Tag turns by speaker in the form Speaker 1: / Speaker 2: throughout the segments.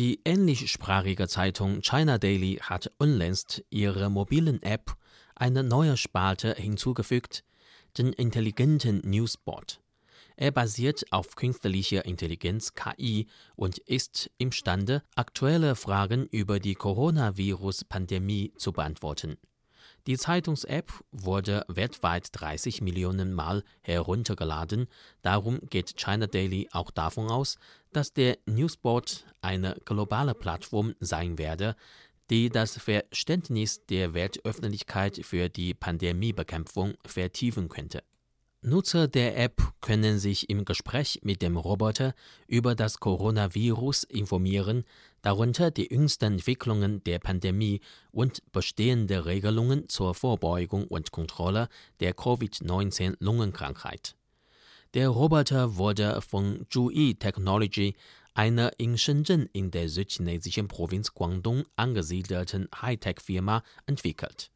Speaker 1: Die englischsprachige Zeitung China Daily hat unlängst ihrer mobilen App eine neue Spalte hinzugefügt, den intelligenten Newsbot. Er basiert auf künstlicher Intelligenz KI und ist imstande, aktuelle Fragen über die Coronavirus-Pandemie zu beantworten. Die Zeitungs-App wurde weltweit 30 Millionen Mal heruntergeladen. Darum geht China Daily auch davon aus, dass der Newsbot eine globale Plattform sein werde, die das Verständnis der Weltöffentlichkeit für die Pandemiebekämpfung vertiefen könnte. Nutzer der App können sich im Gespräch mit dem Roboter über das Coronavirus informieren, darunter die jüngsten Entwicklungen der Pandemie und bestehende Regelungen zur Vorbeugung und Kontrolle der Covid-19-Lungenkrankheit. Der Roboter wurde von Zhuyi Technology, einer in Shenzhen in der südchinesischen Provinz Guangdong angesiedelten Hightech-Firma, entwickelt.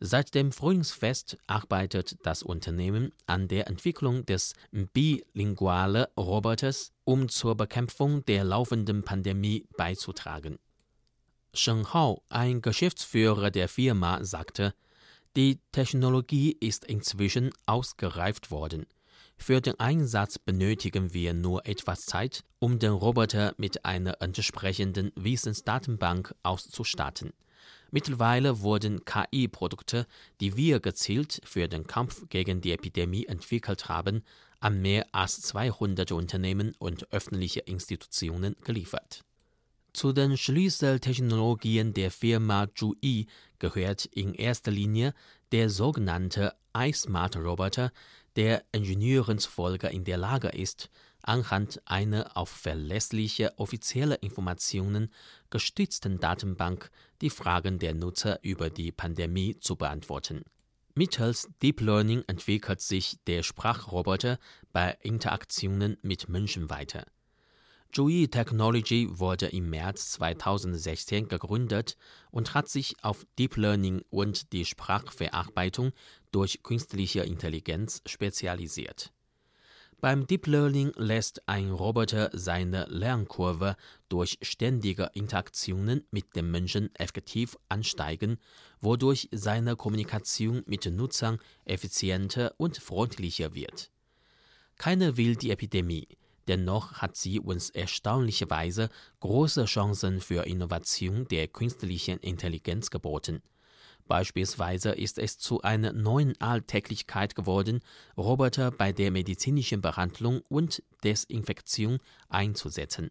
Speaker 1: Seit dem Frühlingsfest arbeitet das Unternehmen an der Entwicklung des bilinguale Roboters, um zur Bekämpfung der laufenden Pandemie beizutragen. Shen Hao, ein Geschäftsführer der Firma, sagte, die Technologie ist inzwischen ausgereift worden. Für den Einsatz benötigen wir nur etwas Zeit, um den Roboter mit einer entsprechenden Wissensdatenbank auszustatten. Mittlerweile wurden KI-Produkte, die wir gezielt für den Kampf gegen die Epidemie entwickelt haben, an mehr als 200 Unternehmen und öffentliche Institutionen geliefert. Zu den Schlüsseltechnologien der Firma Zhuyi gehört in erster Linie der sogenannte iSmart-Roboter, der Ingenieuren zufolge in der Lage ist, anhand einer auf verlässliche offizielle Informationen gestützten Datenbank die Fragen der Nutzer über die Pandemie zu beantworten. Mittels Deep Learning entwickelt sich der Sprachroboter bei Interaktionen mit Menschen weiter. Zhuyi Technology wurde im März 2016 gegründet und hat sich auf Deep Learning und die Sprachverarbeitung durch künstliche Intelligenz spezialisiert. Beim Deep Learning lässt ein Roboter seine Lernkurve durch ständige Interaktionen mit dem Menschen effektiv ansteigen, wodurch seine Kommunikation mit Nutzern effizienter und freundlicher wird. Keiner will die Epidemie, dennoch hat sie uns erstaunlicherweise große Chancen für Innovation der künstlichen Intelligenz geboten. Beispielsweise ist es zu einer neuen Alltäglichkeit geworden, Roboter bei der medizinischen Behandlung und Desinfektion einzusetzen.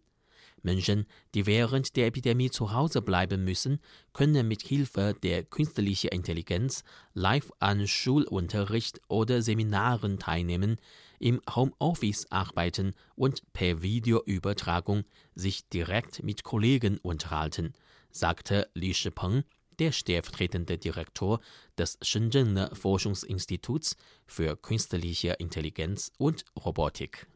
Speaker 1: Menschen, die während der Epidemie zu Hause bleiben müssen, können mit Hilfe der künstlichen Intelligenz live an Schulunterricht oder Seminaren teilnehmen, im Homeoffice arbeiten und per Videoübertragung sich direkt mit Kollegen unterhalten, sagte Li Shipeng, der stellvertretende Direktor des Shenzhener Forschungsinstituts für künstliche Intelligenz und Robotik